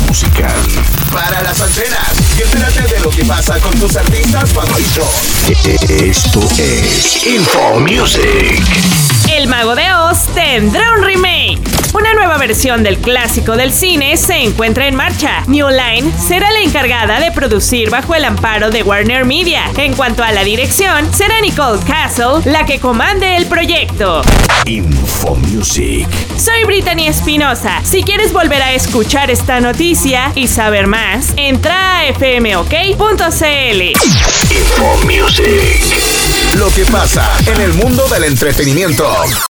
musical. Para las antenas y entérate de lo que pasa con tus artistas favoritos. E, e, esto es Info Music. El Mago de Oz tendrá un remake. Versión del clásico del cine se encuentra en marcha. New Line será la encargada de producir bajo el amparo de Warner Media. En cuanto a la dirección, será Nicole Castle la que comande el proyecto. Info Music. Soy Brittany Espinosa. Si quieres volver a escuchar esta noticia y saber más, entra a fmok.cl. Info Music. Lo que pasa en el mundo del entretenimiento.